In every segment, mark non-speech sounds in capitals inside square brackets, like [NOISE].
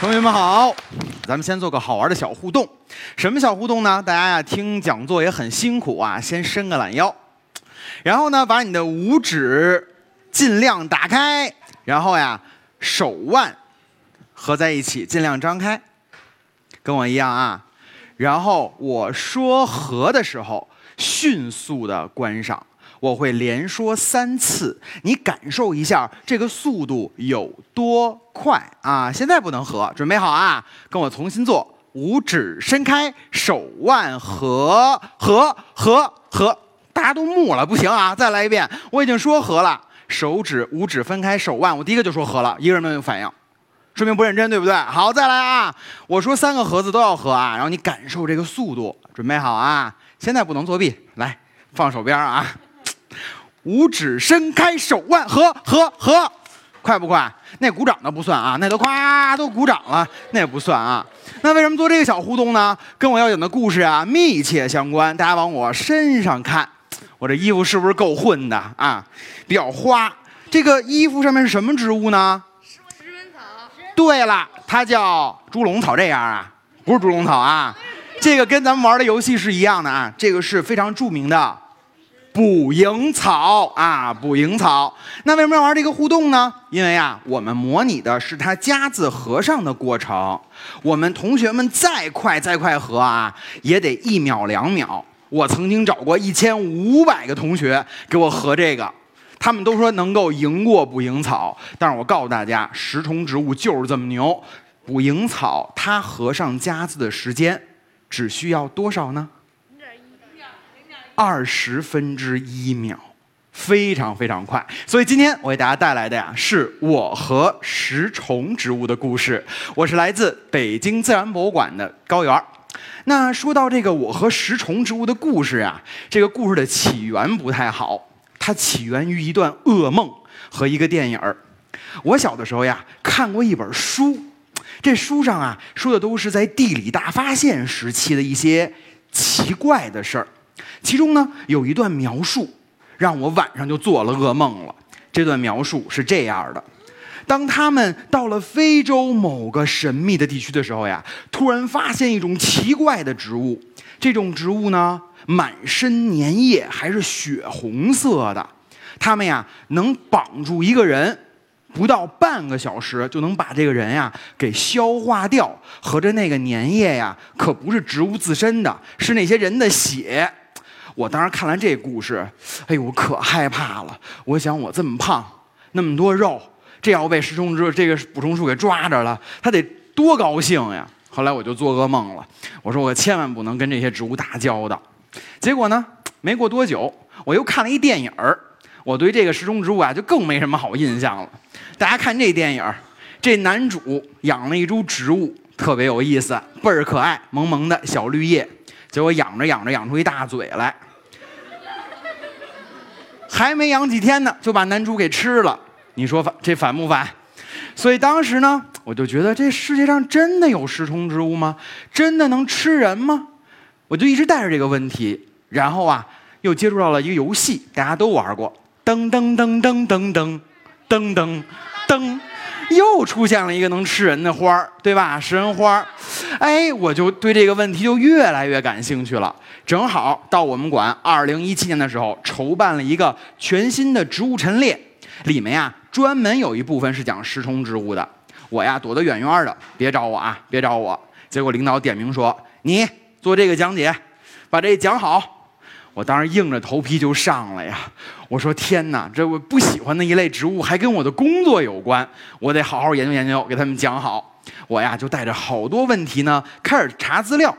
同学们好，咱们先做个好玩的小互动。什么小互动呢？大家呀听讲座也很辛苦啊，先伸个懒腰，然后呢把你的五指尽量打开，然后呀手腕合在一起，尽量张开，跟我一样啊。然后我说合的时候，迅速的关上。我会连说三次，你感受一下这个速度有多快啊！现在不能合，准备好啊！跟我重新做，五指伸开，手腕合合合合，大家都木了，不行啊！再来一遍，我已经说合了，手指五指分开，手腕，我第一个就说合了，一个人没有反应，说明不认真，对不对？好，再来啊！我说三个盒子都要合啊，然后你感受这个速度，准备好啊！现在不能作弊，来放手边啊！五指伸开，手腕合合合，快不快？那鼓掌的不算啊，那都夸都鼓掌了，那也不算啊。那为什么做这个小互动呢？跟我要讲的故事啊密切相关。大家往我身上看，我这衣服是不是够混的啊？比较花。这个衣服上面是什么植物呢？石纹草。对了，它叫猪笼草。这样啊？不是猪笼草啊。这个跟咱们玩的游戏是一样的啊。这个是非常著名的。捕蝇草啊，捕蝇草。那为什么要玩这个互动呢？因为啊，我们模拟的是它夹子合上的过程。我们同学们再快再快合啊，也得一秒两秒。我曾经找过一千五百个同学给我合这个，他们都说能够赢过捕蝇草。但是我告诉大家，食虫植物就是这么牛。捕蝇草它合上夹子的时间只需要多少呢？二十分之一秒，非常非常快。所以今天我给大家带来的呀，是我和食虫植物的故事。我是来自北京自然博物馆的高原。那说到这个我和食虫植物的故事呀，这个故事的起源不太好，它起源于一段噩梦和一个电影儿。我小的时候呀，看过一本书，这书上啊说的都是在地理大发现时期的一些奇怪的事儿。其中呢，有一段描述让我晚上就做了噩梦了。这段描述是这样的：当他们到了非洲某个神秘的地区的时候呀，突然发现一种奇怪的植物。这种植物呢，满身粘液，还是血红色的。他们呀，能绑住一个人，不到半个小时就能把这个人呀给消化掉。合着那个粘液呀，可不是植物自身的，是那些人的血。我当时看完这故事，哎呦，我可害怕了。我想，我这么胖，那么多肉，这要被食虫植这个捕虫术给抓着了，他得多高兴呀！后来我就做噩梦了，我说我千万不能跟这些植物打交道。结果呢，没过多久，我又看了一电影儿，我对这个食虫植物啊就更没什么好印象了。大家看这电影儿，这男主养了一株植物，特别有意思，倍儿可爱，萌萌的小绿叶。结果养着养着养出一大嘴来，还没养几天呢，就把男主给吃了。你说反这反不反？所以当时呢，我就觉得这世界上真的有食虫植物吗？真的能吃人吗？我就一直带着这个问题，然后啊，又接触到了一个游戏，大家都玩过，噔噔噔噔噔噔噔噔噔。又出现了一个能吃人的花儿，对吧？食人花儿，哎，我就对这个问题就越来越感兴趣了。正好到我们馆，二零一七年的时候筹办了一个全新的植物陈列，里面呀专门有一部分是讲食虫植物的。我呀躲得远远的，别找我啊，别找我。结果领导点名说你做这个讲解，把这讲好。我当时硬着头皮就上了呀！我说天哪，这我不喜欢的一类植物还跟我的工作有关，我得好好研究研究，给他们讲好。我呀就带着好多问题呢，开始查资料。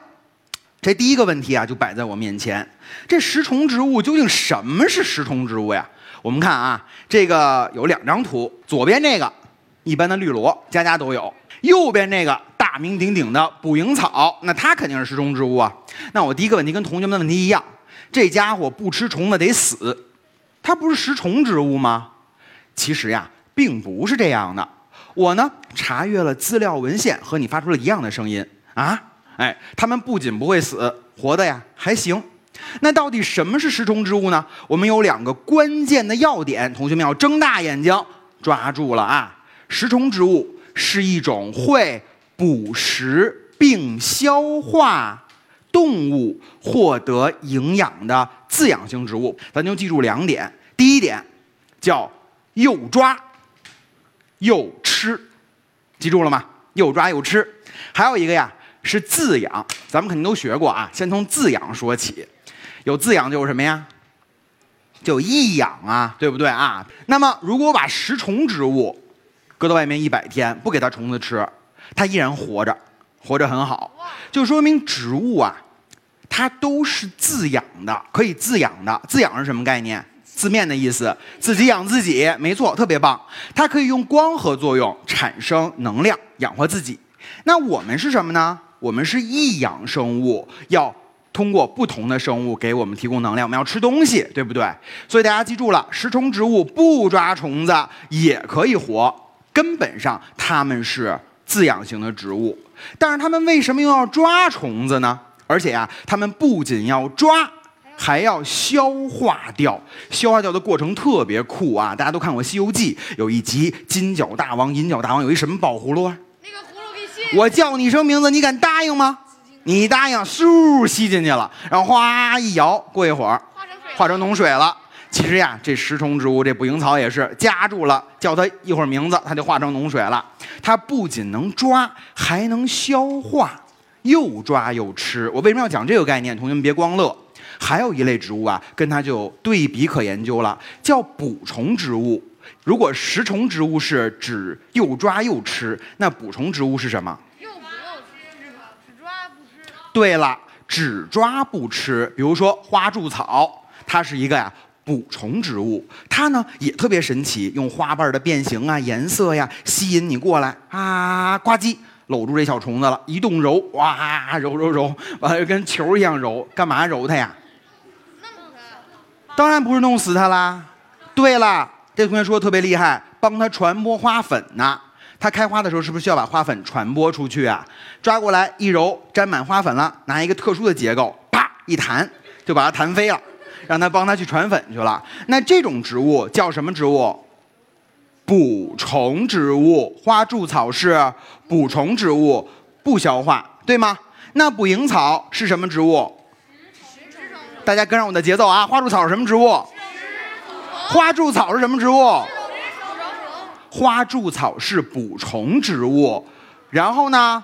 这第一个问题啊就摆在我面前：这食虫植物究竟什么是食虫植物呀？我们看啊，这个有两张图，左边这个一般的绿萝，家家都有；右边这个大名鼎鼎的捕蝇草，那它肯定是食虫植物啊。那我第一个问题跟同学们的问题一样。这家伙不吃虫子得死，它不是食虫植物吗？其实呀，并不是这样的。我呢查阅了资料文献，和你发出了一样的声音啊！哎，它们不仅不会死，活的呀还行。那到底什么是食虫植物呢？我们有两个关键的要点，同学们要睁大眼睛抓住了啊！食虫植物是一种会捕食并消化动物获得营养的自养型植物。咱就记住两点：第一点叫又抓又吃，记住了吗？又抓又吃。还有一个呀是自养，咱们肯定都学过啊。先从自养说起，有自养就有什么呀？就异养啊，对不对啊？那么如果把食虫植物搁到外面一百天，不给它虫子吃，它依然活着，活着很好，就说明植物啊，它都是自养的，可以自养的。自养是什么概念？字面的意思，自己养自己，没错，特别棒。它可以用光合作用产生能量，养活自己。那我们是什么呢？我们是异养生物，要通过不同的生物给我们提供能量。我们要吃东西，对不对？所以大家记住了，食虫植物不抓虫子也可以活，根本上它们是自养型的植物。但是它们为什么又要抓虫子呢？而且呀，它们不仅要抓。还要消化掉，消化掉的过程特别酷啊！大家都看过《西游记》，有一集金角大王、银角大王有一什么宝葫芦啊？我叫你一声名字，你敢答应吗？你答应，嗖吸进去了，然后哗一摇，过一会儿化成脓水了。其实呀，这食虫植物这捕蝇草也是夹住了，叫它一会儿名字，它就化成脓水了。它不仅能抓，还能消化，又抓又吃。我为什么要讲这个概念？同学们别光乐。还有一类植物啊，跟它就有对比可研究了，叫捕虫植物。如果食虫植物是指又抓又吃，那捕虫植物是什么？又捕又吃，只抓不吃。对了，只抓不吃。比如说花柱草，它是一个呀捕虫植物，它呢也特别神奇，用花瓣的变形啊、颜色呀吸引你过来啊，呱唧搂住这小虫子了，一动揉，哇，揉揉揉，完了跟球一样揉，干嘛揉它呀？弄它当然不是弄死它啦！对了，这同学说的特别厉害，帮他传播花粉呢。它开花的时候是不是需要把花粉传播出去啊？抓过来一揉，沾满花粉了，拿一个特殊的结构，啪一弹，就把它弹飞了，让它帮它去传粉去了。那这种植物叫什么植物？捕虫植物。花柱草是捕虫植物，不消化，对吗？那捕蝇草是什么植物？大家跟上我的节奏啊！花柱草是什么植物？花柱草是什么植物？花柱草是捕虫植物，然后呢，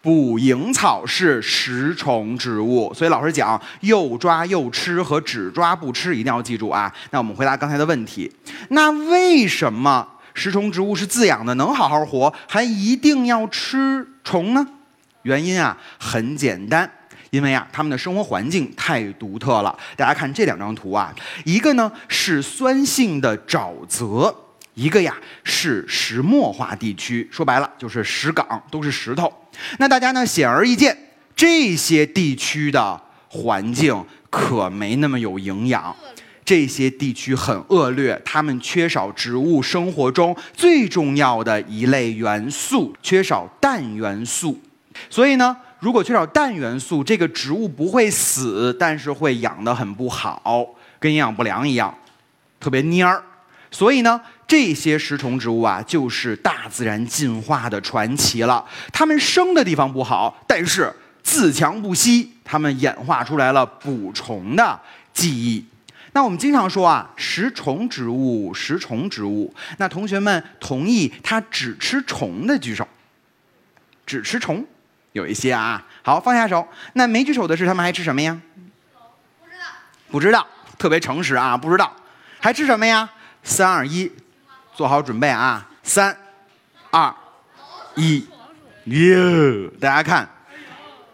捕蝇草是食虫植物。所以老师讲又抓又吃和只抓不吃一定要记住啊！那我们回答刚才的问题，那为什么食虫植物是自养的，能好好活，还一定要吃虫呢？原因啊，很简单。因为啊，他们的生活环境太独特了。大家看这两张图啊，一个呢是酸性的沼泽，一个呀是石墨化地区。说白了就是石岗，都是石头。那大家呢显而易见，这些地区的环境可没那么有营养，这些地区很恶劣，它们缺少植物生活中最重要的一类元素，缺少氮元素。所以呢。如果缺少氮元素，这个植物不会死，但是会养得很不好，跟营养不良一样，特别蔫儿。所以呢，这些食虫植物啊，就是大自然进化的传奇了。它们生的地方不好，但是自强不息，它们演化出来了捕虫的技艺。那我们经常说啊，食虫植物，食虫植物。那同学们同意它只吃虫的举手，只吃虫。有一些啊，好放下手。那没举手的是他们还吃什么呀？不知道，不知道，特别诚实啊，不知道，还吃什么呀？三二一，做好准备啊！三二一，哟，大家看，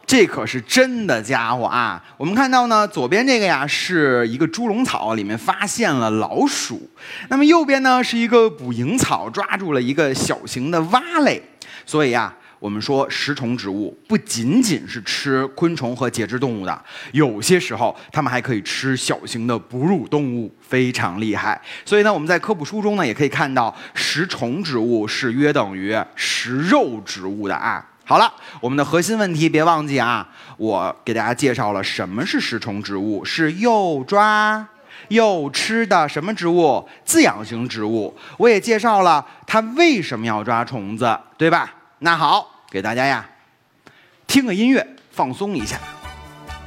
这可是真的家伙啊！我们看到呢，左边这个呀是一个猪笼草，里面发现了老鼠。那么右边呢是一个捕蝇草，抓住了一个小型的蛙类。所以呀。我们说食虫植物不仅仅是吃昆虫和节肢动物的，有些时候它们还可以吃小型的哺乳动物，非常厉害。所以呢，我们在科普书中呢也可以看到，食虫植物是约等于食肉植物的啊。好了，我们的核心问题别忘记啊，我给大家介绍了什么是食虫植物，是又抓又吃的什么植物？自养型植物。我也介绍了它为什么要抓虫子，对吧？那好，给大家呀听个音乐，放松一下。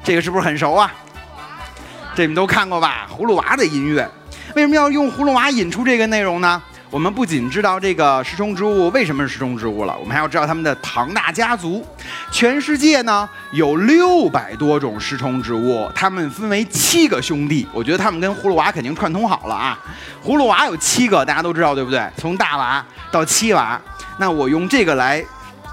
这个是不是很熟啊？这你们都看过吧？葫芦娃的音乐，为什么要用葫芦娃引出这个内容呢？我们不仅知道这个食虫植物为什么是食虫植物了，我们还要知道它们的庞大家族。全世界呢有六百多种食虫植物，它们分为七个兄弟。我觉得它们跟葫芦娃肯定串通好了啊。葫芦娃有七个，大家都知道对不对？从大娃到七娃。那我用这个来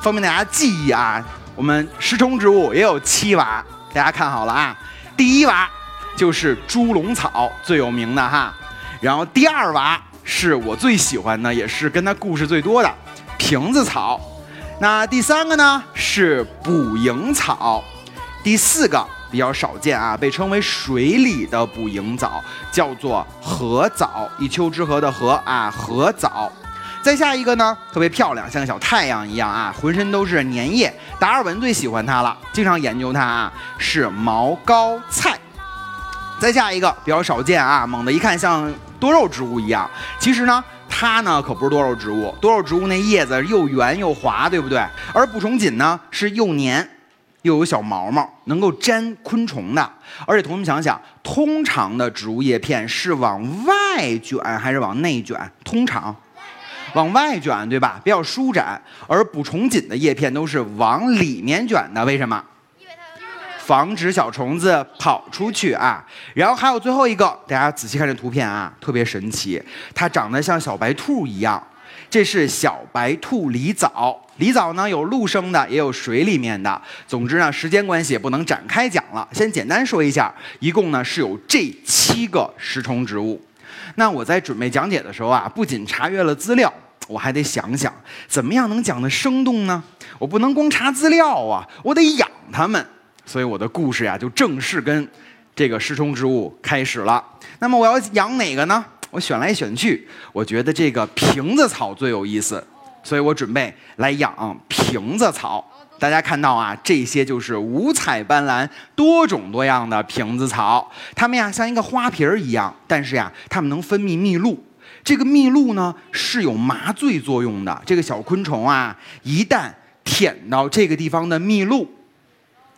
方便大家记忆啊。我们食虫植物也有七娃，大家看好了啊。第一娃就是猪笼草，最有名的哈。然后第二娃。是我最喜欢的，也是跟它故事最多的瓶子草。那第三个呢是捕蝇草，第四个比较少见啊，被称为水里的捕蝇藻，叫做河藻，一丘之貉的禾啊，河藻。再下一个呢，特别漂亮，像个小太阳一样啊，浑身都是粘液。达尔文最喜欢它了，经常研究它啊，是毛膏菜。再下一个比较少见啊，猛的一看像。多肉植物一样，其实呢，它呢可不是多肉植物。多肉植物那叶子又圆又滑，对不对？而捕虫锦呢是又粘又有小毛毛，能够粘昆虫的。而且同学们想想，通常的植物叶片是往外卷还是往内卷？通常往外卷，对吧？比较舒展。而捕虫锦的叶片都是往里面卷的，为什么？防止小虫子跑出去啊，然后还有最后一个，大家仔细看这图片啊，特别神奇，它长得像小白兔一样。这是小白兔狸藻，狸藻呢有陆生的，也有水里面的。总之呢，时间关系也不能展开讲了，先简单说一下，一共呢是有这七个食虫植物。那我在准备讲解的时候啊，不仅查阅了资料，我还得想想怎么样能讲得生动呢？我不能光查资料啊，我得养它们。所以我的故事呀，就正式跟这个食虫植物开始了。那么我要养哪个呢？我选来选去，我觉得这个瓶子草最有意思，所以我准备来养瓶子草。大家看到啊，这些就是五彩斑斓、多种多样的瓶子草。它们呀，像一个花瓶儿一样，但是呀，它们能分泌蜜露。这个蜜露呢，是有麻醉作用的。这个小昆虫啊，一旦舔到这个地方的蜜露，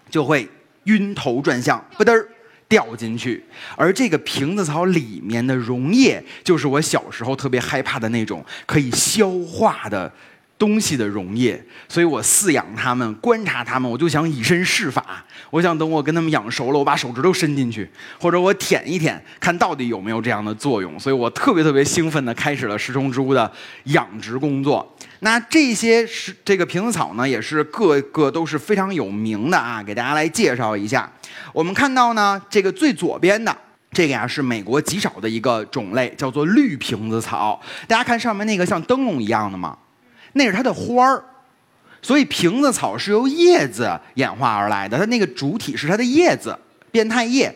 就会晕头转向，不嘚儿掉进去。而这个瓶子草里面的溶液，就是我小时候特别害怕的那种可以消化的东西的溶液。所以我饲养它们，观察它们，我就想以身试法。我想等我跟它们养熟了，我把手指头伸进去，或者我舔一舔，看到底有没有这样的作用。所以我特别特别兴奋地开始了食虫植物的养殖工作。那这些是这个瓶子草呢，也是个个都是非常有名的啊，给大家来介绍一下。我们看到呢，这个最左边的这个呀，是美国极少的一个种类，叫做绿瓶子草。大家看上面那个像灯笼一样的吗？那是它的花儿。所以瓶子草是由叶子演化而来的，它那个主体是它的叶子，变态叶。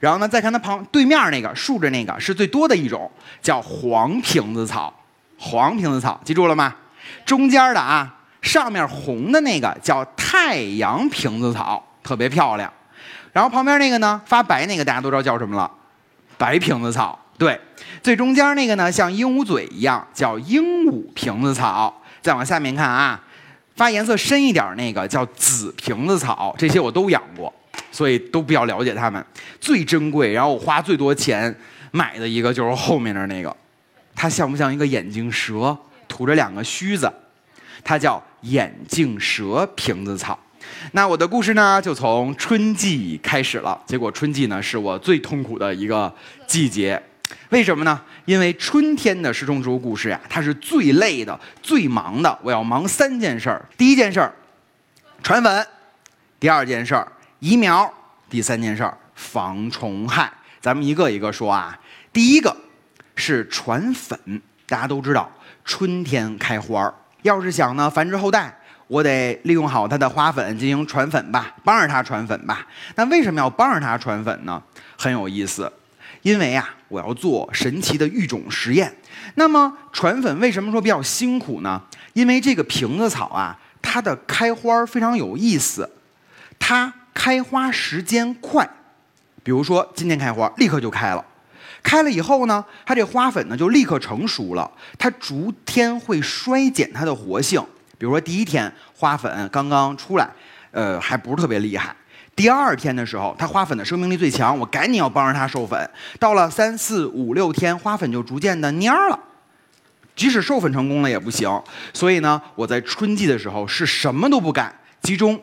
然后呢，再看它旁对面那个竖着那个是最多的一种，叫黄瓶子草。黄瓶子草，记住了吗？中间的啊，上面红的那个叫太阳瓶子草，特别漂亮。然后旁边那个呢，发白那个大家都知道叫什么了，白瓶子草。对，最中间那个呢，像鹦鹉嘴一样，叫鹦鹉瓶子草。再往下面看啊，发颜色深一点那个叫紫瓶子草。这些我都养过，所以都比较了解它们。最珍贵，然后我花最多钱买的一个就是后面的那个，它像不像一个眼镜蛇？吐着两个须子，它叫眼镜蛇瓶子草。那我的故事呢，就从春季开始了。结果春季呢，是我最痛苦的一个季节。为什么呢？因为春天的食虫植物故事呀，它是最累的、最忙的。我要忙三件事儿：第一件事儿，传粉；第二件事儿，移苗；第三件事儿，防虫害。咱们一个一个说啊。第一个是传粉，大家都知道。春天开花儿，要是想呢繁殖后代，我得利用好它的花粉进行传粉吧，帮着它传粉吧。那为什么要帮着它传粉呢？很有意思，因为啊，我要做神奇的育种实验。那么传粉为什么说比较辛苦呢？因为这个瓶子草啊，它的开花非常有意思，它开花时间快，比如说今天开花，立刻就开了。开了以后呢，它这花粉呢就立刻成熟了，它逐天会衰减它的活性。比如说第一天花粉刚刚出来，呃，还不是特别厉害。第二天的时候，它花粉的生命力最强，我赶紧要帮着它授粉。到了三四五六天，花粉就逐渐的蔫儿了。即使授粉成功了也不行。所以呢，我在春季的时候是什么都不干，集中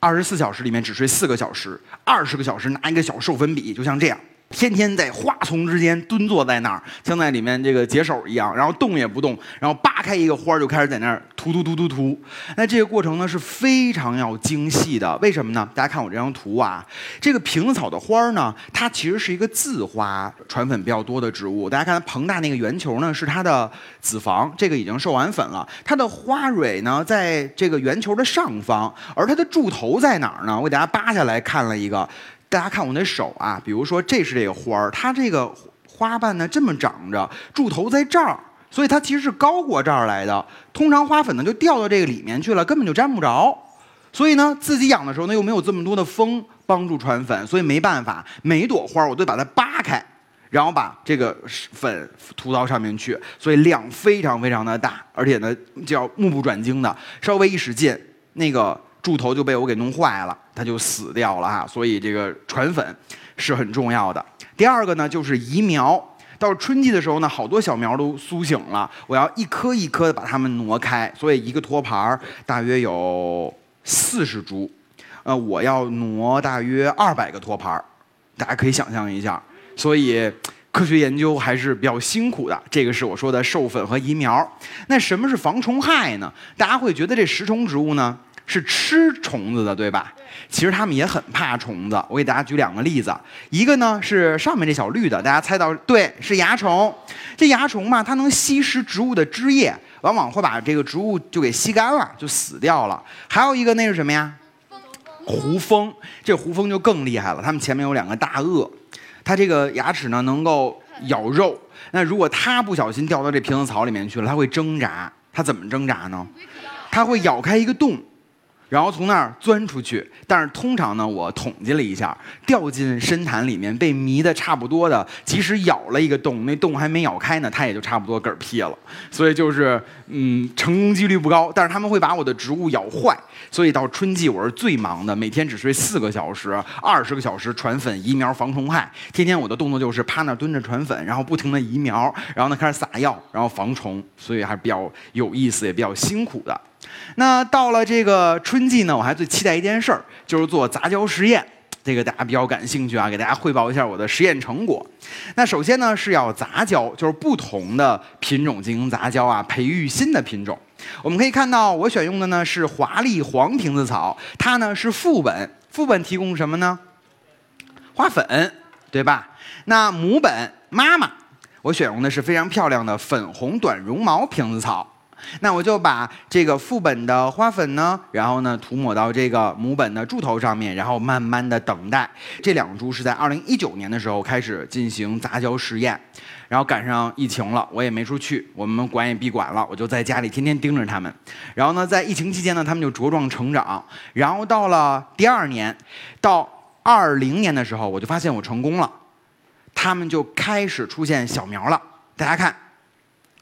二十四小时里面只睡四个小时，二十个小时拿一个小授粉笔，就像这样。天天在花丛之间蹲坐在那儿，像在里面这个解手一样，然后动也不动，然后扒开一个花儿就开始在那儿涂涂涂涂涂。那这个过程呢是非常要精细的，为什么呢？大家看我这张图啊，这个瓶子草的花儿呢，它其实是一个自花传粉比较多的植物。大家看它膨大那个圆球呢，是它的子房，这个已经授完粉了。它的花蕊呢，在这个圆球的上方，而它的柱头在哪儿呢？我给大家扒下来看了一个。大家看我那手啊，比如说这是这个花儿，它这个花瓣呢这么长着，柱头在这儿，所以它其实是高过这儿来的。通常花粉呢就掉到这个里面去了，根本就沾不着。所以呢，自己养的时候呢又没有这么多的风帮助传粉，所以没办法，每朵花我都把它扒开，然后把这个粉涂到上面去，所以量非常非常的大，而且呢叫目不转睛的，稍微一使劲，那个。柱头就被我给弄坏了，它就死掉了哈。所以这个传粉是很重要的。第二个呢，就是移苗。到春季的时候呢，好多小苗都苏醒了，我要一颗一颗的把它们挪开。所以一个托盘儿大约有四十株，呃，我要挪大约二百个托盘儿，大家可以想象一下。所以科学研究还是比较辛苦的。这个是我说的授粉和移苗。那什么是防虫害呢？大家会觉得这食虫植物呢？是吃虫子的，对吧？其实它们也很怕虫子。我给大家举两个例子，一个呢是上面这小绿的，大家猜到对，是蚜虫。这蚜虫嘛，它能吸食植物的汁液，往往会把这个植物就给吸干了，就死掉了。还有一个那是什么呀？胡蜂。这胡蜂就更厉害了，它们前面有两个大颚，它这个牙齿呢能够咬肉。那如果它不小心掉到这瓶子草里面去了，它会挣扎。它怎么挣扎呢？它会咬开一个洞。然后从那儿钻出去，但是通常呢，我统计了一下，掉进深潭里面被迷的差不多的，即使咬了一个洞，那洞还没咬开呢，它也就差不多嗝屁了。所以就是，嗯，成功几率不高。但是他们会把我的植物咬坏，所以到春季我是最忙的，每天只睡四个小时，二十个小时传粉、移苗、防虫害。天天我的动作就是趴那儿蹲着传粉，然后不停的移苗，然后呢开始撒药，然后防虫，所以还是比较有意思，也比较辛苦的。那到了这个春季呢，我还最期待一件事儿，就是做杂交实验。这个大家比较感兴趣啊，给大家汇报一下我的实验成果。那首先呢是要杂交，就是不同的品种进行杂交啊，培育新的品种。我们可以看到，我选用的呢是华丽黄瓶子草，它呢是副本，副本提供什么呢？花粉，对吧？那母本妈妈，我选用的是非常漂亮的粉红短绒毛瓶子草。那我就把这个副本的花粉呢，然后呢涂抹到这个母本的柱头上面，然后慢慢的等待。这两株是在二零一九年的时候开始进行杂交实验，然后赶上疫情了，我也没出去，我们管也闭馆了，我就在家里天天盯着它们。然后呢，在疫情期间呢，它们就茁壮成长。然后到了第二年，到二零年的时候，我就发现我成功了，它们就开始出现小苗了。大家看，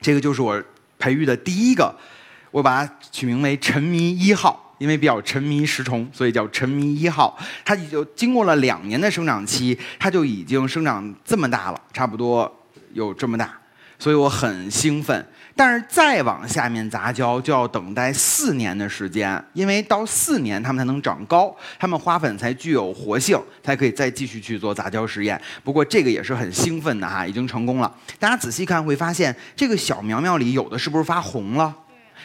这个就是我。培育的第一个，我把它取名为“沉迷一号”，因为比较沉迷食虫，所以叫“沉迷一号”。它已经经过了两年的生长期，它就已经生长这么大了，差不多有这么大，所以我很兴奋。但是再往下面杂交就要等待四年的时间，因为到四年它们才能长高，它们花粉才具有活性，才可以再继续去做杂交实验。不过这个也是很兴奋的哈，已经成功了。大家仔细看会发现，这个小苗苗里有的是不是发红了？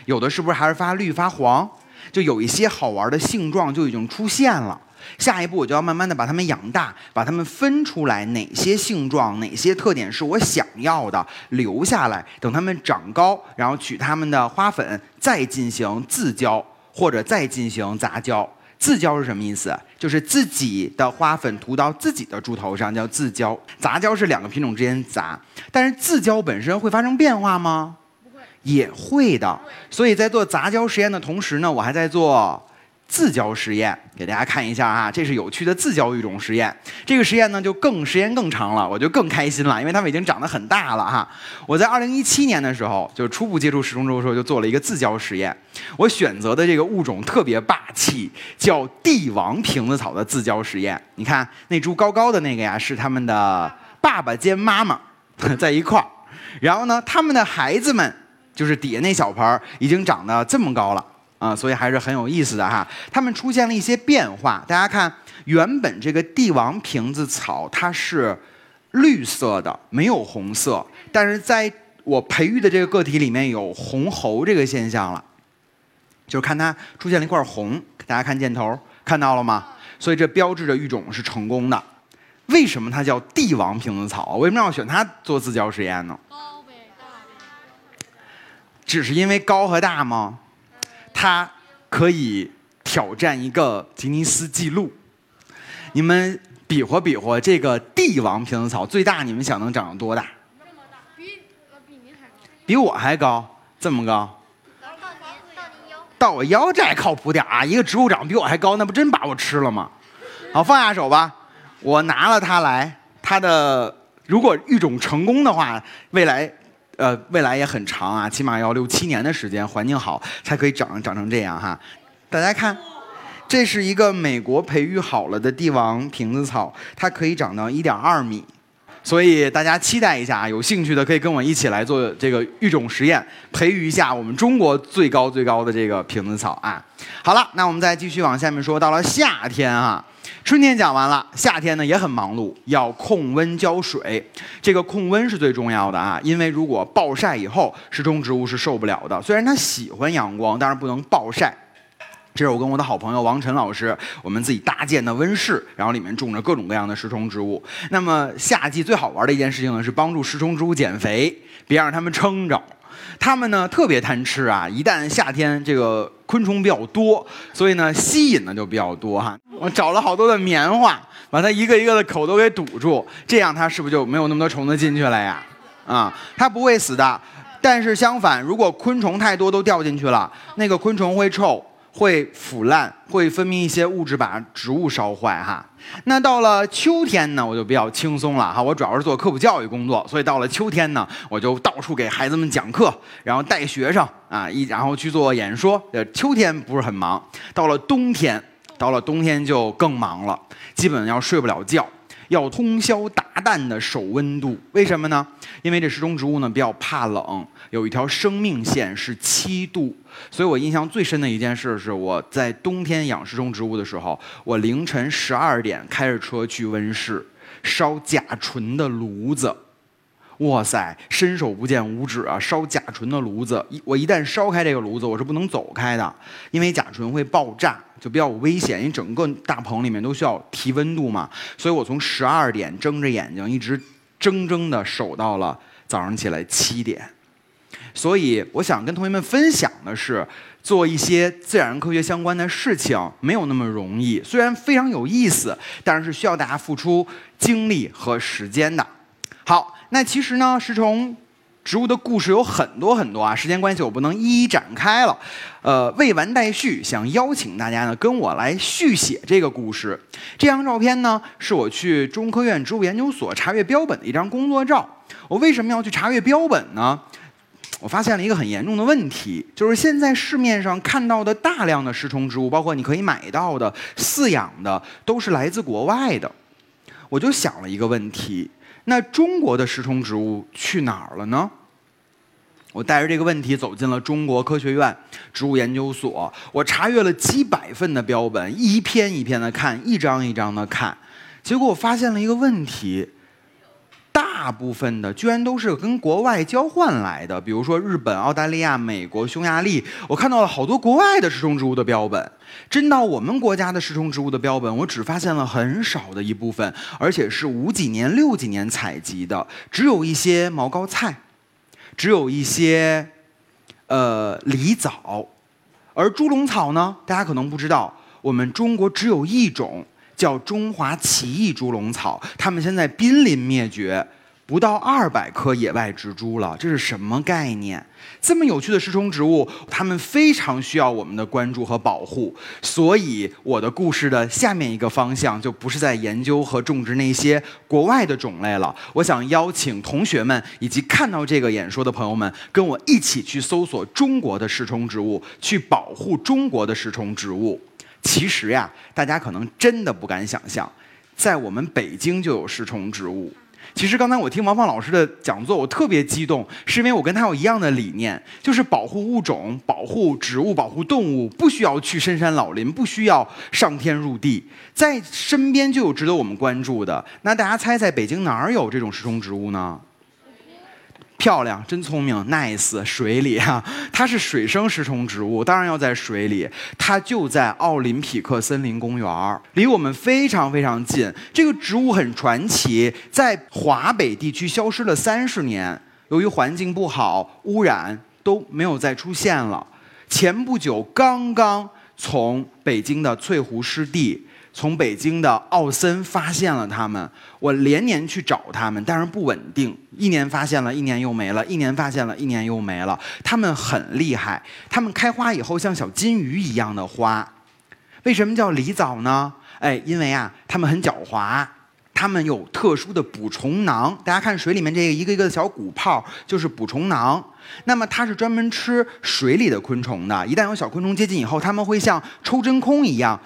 有的是不是还是发绿发黄？就有一些好玩的性状就已经出现了。下一步我就要慢慢的把它们养大，把它们分出来，哪些性状、哪些特点是我想要的，留下来，等它们长高，然后取它们的花粉，再进行自交或者再进行杂交。自交是什么意思？就是自己的花粉涂到自己的猪头上，叫自交。杂交是两个品种之间杂，但是自交本身会发生变化吗？不会，也会的。所以在做杂交实验的同时呢，我还在做。自交实验，给大家看一下啊，这是有趣的自交育种实验。这个实验呢就更时间更长了，我就更开心了，因为它们已经长得很大了哈。我在二零一七年的时候，就初步接触食虫植物的时候，就做了一个自交实验。我选择的这个物种特别霸气，叫帝王瓶子草的自交实验。你看那株高高的那个呀，是他们的爸爸兼妈妈 [LAUGHS] 在一块儿，然后呢，他们的孩子们就是底下那小盆儿已经长得这么高了。啊，所以还是很有意思的哈。它们出现了一些变化，大家看，原本这个帝王瓶子草它是绿色的，没有红色，但是在我培育的这个个体里面有红喉这个现象了，就是看它出现了一块红，大家看箭头看到了吗？所以这标志着育种是成功的。为什么它叫帝王瓶子草？为什么要选它做自交实验呢？高呗，大呗。只是因为高和大吗？它可以挑战一个吉尼斯纪录。你们比划比划，这个帝王瓶子草最大，你们想能长到多大？这么大，比呃比您还高。比我还高，这么高？到我腰这还靠谱点啊！一个植物长得比我还高，那不真把我吃了吗？好，放下手吧。我拿了它来，它的如果育种成功的话，未来，呃，未来也很长啊，起码要六七年的时间，环境好才可以长长成这样哈。大家看，这是一个美国培育好了的帝王瓶子草，它可以长到一点二米。所以大家期待一下啊，有兴趣的可以跟我一起来做这个育种实验，培育一下我们中国最高最高的这个瓶子草啊。好了，那我们再继续往下面说，到了夏天啊，春天讲完了，夏天呢也很忙碌，要控温浇水。这个控温是最重要的啊，因为如果暴晒以后，食虫植物是受不了的。虽然它喜欢阳光，但是不能暴晒。这是我跟我的好朋友王晨老师，我们自己搭建的温室，然后里面种着各种各样的食虫植物。那么夏季最好玩的一件事情呢，是帮助食虫植物减肥，别让它们撑着。它们呢特别贪吃啊，一旦夏天这个昆虫比较多，所以呢吸引的就比较多哈。我找了好多的棉花，把它一个一个的口都给堵住，这样它是不是就没有那么多虫子进去了呀？啊，它不会死的。但是相反，如果昆虫太多都掉进去了，那个昆虫会臭。会腐烂，会分泌一些物质把植物烧坏哈。那到了秋天呢，我就比较轻松了哈。我主要是做科普教育工作，所以到了秋天呢，我就到处给孩子们讲课，然后带学生啊，一然后去做演说。呃，秋天不是很忙，到了冬天，到了冬天就更忙了，基本要睡不了觉。要通宵达旦的守温度，为什么呢？因为这时钟植物呢比较怕冷，有一条生命线是七度。所以我印象最深的一件事是，我在冬天养时钟植物的时候，我凌晨十二点开着车去温室烧甲醇的炉子。哇塞，伸手不见五指啊！烧甲醇的炉子，一我一旦烧开这个炉子，我是不能走开的，因为甲醇会爆炸，就比较危险。因为整个大棚里面都需要提温度嘛，所以我从十二点睁着眼睛，一直怔怔的守到了早上起来七点。所以我想跟同学们分享的是，做一些自然科学相关的事情没有那么容易，虽然非常有意思，但是需要大家付出精力和时间的。好。那其实呢，食虫植物的故事有很多很多啊，时间关系我不能一一展开了。呃，未完待续，想邀请大家呢跟我来续写这个故事。这张照片呢是我去中科院植物研究所查阅标本的一张工作照。我为什么要去查阅标本呢？我发现了一个很严重的问题，就是现在市面上看到的大量的食虫植物，包括你可以买到的饲养的，都是来自国外的。我就想了一个问题。那中国的食虫植物去哪儿了呢？我带着这个问题走进了中国科学院植物研究所，我查阅了几百份的标本，一篇一篇的看，一张一张的看，结果我发现了一个问题。大部分的居然都是跟国外交换来的，比如说日本、澳大利亚、美国、匈牙利，我看到了好多国外的食虫植物的标本。真到我们国家的食虫植物的标本，我只发现了很少的一部分，而且是五几年、六几年采集的，只有一些毛膏菜，只有一些呃狸藻，而猪笼草呢，大家可能不知道，我们中国只有一种。叫中华奇异猪笼草，它们现在濒临灭绝，不到二百棵野外植株了，这是什么概念？这么有趣的食虫植物，它们非常需要我们的关注和保护。所以，我的故事的下面一个方向就不是在研究和种植那些国外的种类了。我想邀请同学们以及看到这个演说的朋友们，跟我一起去搜索中国的食虫植物，去保护中国的食虫植物。其实呀，大家可能真的不敢想象，在我们北京就有食虫植物。其实刚才我听王放老师的讲座，我特别激动，是因为我跟他有一样的理念，就是保护物种、保护植物、保护动物，不需要去深山老林，不需要上天入地，在身边就有值得我们关注的。那大家猜，猜北京哪儿有这种食虫植物呢？漂亮，真聪明，nice。水里啊，[LAUGHS] 它是水生食虫植物，当然要在水里。它就在奥林匹克森林公园儿，离我们非常非常近。这个植物很传奇，在华北地区消失了三十年，由于环境不好、污染，都没有再出现了。前不久刚刚从北京的翠湖湿地。从北京的奥森发现了它们，我连年去找它们，但是不稳定，一年发现了，一年又没了，一年发现了，一年又没了。它们很厉害，它们开花以后像小金鱼一样的花。为什么叫狸藻呢？哎，因为啊，它们很狡猾，它们有特殊的捕虫囊。大家看水里面这个一个一个的小鼓泡，就是捕虫囊。那么它是专门吃水里的昆虫的，一旦有小昆虫接近以后，它们会像抽真空一样。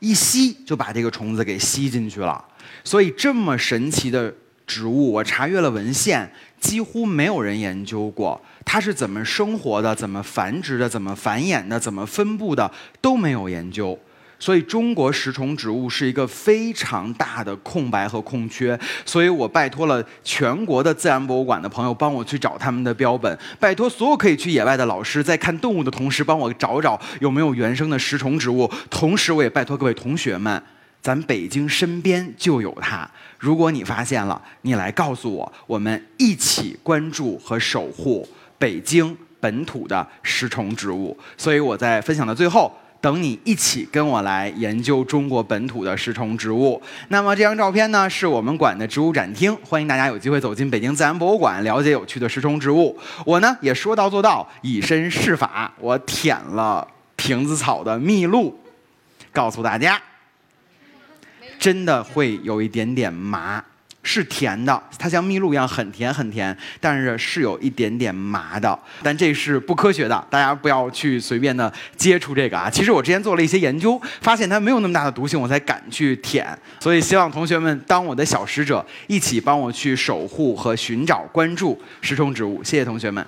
一吸就把这个虫子给吸进去了，所以这么神奇的植物，我查阅了文献，几乎没有人研究过它是怎么生活的、怎么繁殖的、怎么繁衍的、怎么分布的都没有研究。所以，中国食虫植物是一个非常大的空白和空缺。所以我拜托了全国的自然博物馆的朋友帮我去找他们的标本，拜托所有可以去野外的老师在看动物的同时帮我找找有没有原生的食虫植物。同时，我也拜托各位同学们，咱北京身边就有它。如果你发现了，你来告诉我，我们一起关注和守护北京本土的食虫植物。所以我在分享的最后。等你一起跟我来研究中国本土的食虫植物。那么这张照片呢，是我们馆的植物展厅，欢迎大家有机会走进北京自然博物馆，了解有趣的食虫植物。我呢也说到做到，以身试法，我舔了瓶子草的蜜露，告诉大家，真的会有一点点麻。是甜的，它像蜜露一样很甜很甜，但是是有一点点麻的，但这是不科学的，大家不要去随便的接触这个啊。其实我之前做了一些研究，发现它没有那么大的毒性，我才敢去舔。所以希望同学们当我的小使者，一起帮我去守护和寻找、关注食虫植物。谢谢同学们。